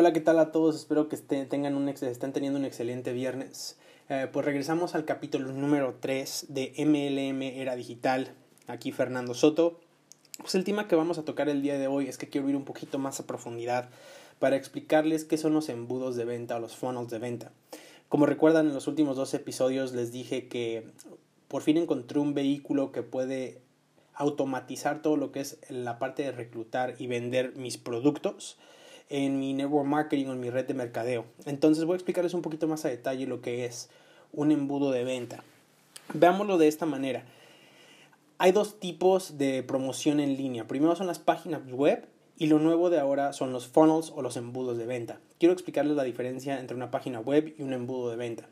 Hola, ¿qué tal a todos? Espero que tengan estén teniendo un excelente viernes. Eh, pues regresamos al capítulo número 3 de MLM Era Digital. Aquí Fernando Soto. Pues el tema que vamos a tocar el día de hoy es que quiero ir un poquito más a profundidad para explicarles qué son los embudos de venta o los funnels de venta. Como recuerdan, en los últimos dos episodios les dije que por fin encontré un vehículo que puede automatizar todo lo que es la parte de reclutar y vender mis productos en mi network marketing o en mi red de mercadeo. Entonces voy a explicarles un poquito más a detalle lo que es un embudo de venta. Veámoslo de esta manera. Hay dos tipos de promoción en línea. Primero son las páginas web y lo nuevo de ahora son los funnels o los embudos de venta. Quiero explicarles la diferencia entre una página web y un embudo de venta.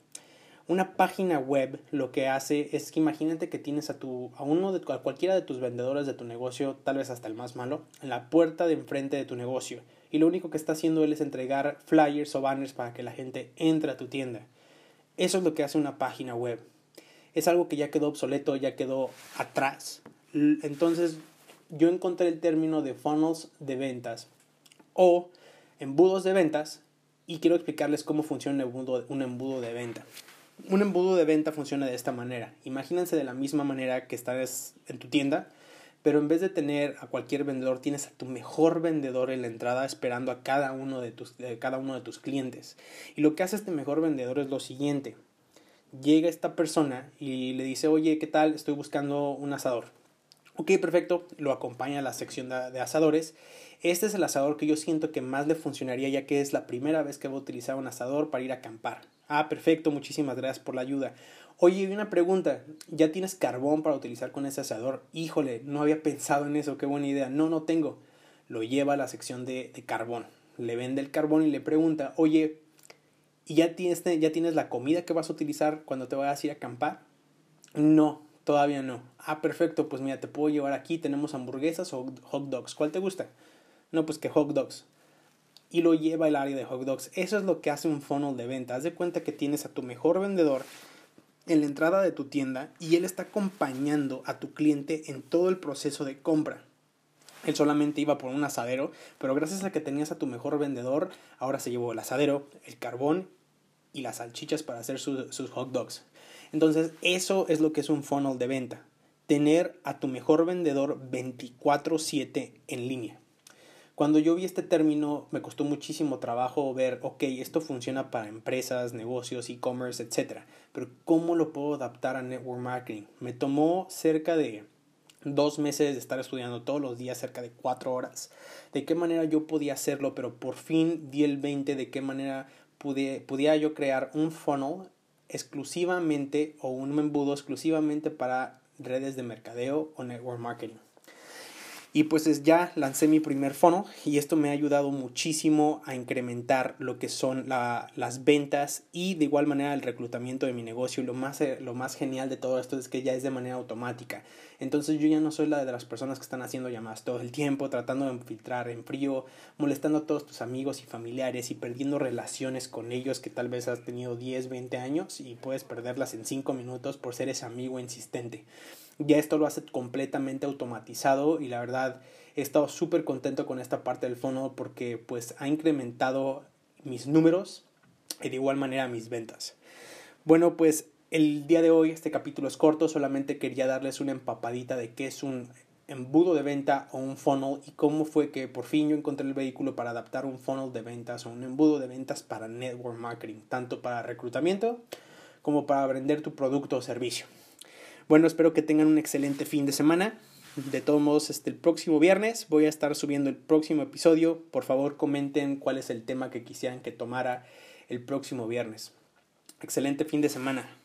Una página web lo que hace es que imagínate que tienes a, tu, a uno de a cualquiera de tus vendedores de tu negocio, tal vez hasta el más malo, en la puerta de enfrente de tu negocio. Y lo único que está haciendo él es entregar flyers o banners para que la gente entre a tu tienda. Eso es lo que hace una página web. Es algo que ya quedó obsoleto, ya quedó atrás. Entonces yo encontré el término de funnels de ventas o embudos de ventas y quiero explicarles cómo funciona un embudo de venta un embudo de venta funciona de esta manera. Imagínense de la misma manera que estás en tu tienda, pero en vez de tener a cualquier vendedor, tienes a tu mejor vendedor en la entrada esperando a cada uno de tus, cada uno de tus clientes. Y lo que hace este mejor vendedor es lo siguiente. Llega esta persona y le dice, oye, ¿qué tal? Estoy buscando un asador. Ok, perfecto, lo acompaña a la sección de, asadores. Este es el asador que yo siento que más le funcionaría ya que es la primera vez que voy a utilizar un asador para ir a acampar. Ah, perfecto, muchísimas gracias por la ayuda. Oye, una pregunta, ¿ya tienes carbón para utilizar con ese asador? Híjole, no había pensado en eso, qué buena idea. No, no tengo. Lo lleva a la sección de, de carbón. Le vende el carbón y le pregunta, oye, ¿y ya tienes, ya tienes la comida que vas a utilizar cuando te vayas a ir a acampar? No, todavía no. Ah, perfecto, pues mira, te puedo llevar aquí, tenemos hamburguesas o hot dogs. ¿Cuál te gusta? No, pues que hot dogs y lo lleva al área de hot dogs. Eso es lo que hace un funnel de venta. Haz de cuenta que tienes a tu mejor vendedor en la entrada de tu tienda y él está acompañando a tu cliente en todo el proceso de compra. Él solamente iba por un asadero, pero gracias a que tenías a tu mejor vendedor, ahora se llevó el asadero, el carbón y las salchichas para hacer sus hot dogs. Entonces, eso es lo que es un funnel de venta. Tener a tu mejor vendedor 24/7 en línea. Cuando yo vi este término me costó muchísimo trabajo ver, ok, esto funciona para empresas, negocios, e-commerce, etc. Pero ¿cómo lo puedo adaptar a network marketing? Me tomó cerca de dos meses de estar estudiando todos los días, cerca de cuatro horas. De qué manera yo podía hacerlo, pero por fin di el 20 de qué manera pude, podía yo crear un funnel exclusivamente o un embudo exclusivamente para redes de mercadeo o network marketing. Y pues ya lancé mi primer fono y esto me ha ayudado muchísimo a incrementar lo que son las ventas y de igual manera el reclutamiento de mi negocio. Lo más, eh, lo más genial de todo esto es que ya es de manera automática. Entonces yo ya no soy la de las personas que están haciendo llamadas todo el tiempo, tratando de filtrar en frío, molestando a todos tus amigos y familiares y perdiendo relaciones con ellos que tal vez has tenido 10, 20 años y puedes perderlas en 5 minutos por ser ese amigo insistente. Ya esto lo hace completamente automatizado y la verdad he estado súper contento con esta parte del fondo porque pues ha incrementado mis números y de igual manera mis ventas. Bueno, pues el día de hoy este capítulo es corto, solamente quería darles una empapadita de qué es un embudo de venta o un funnel y cómo fue que por fin yo encontré el vehículo para adaptar un funnel de ventas o un embudo de ventas para network marketing, tanto para reclutamiento como para vender tu producto o servicio. Bueno, espero que tengan un excelente fin de semana. De todos modos, este, el próximo viernes voy a estar subiendo el próximo episodio. Por favor, comenten cuál es el tema que quisieran que tomara el próximo viernes. Excelente fin de semana.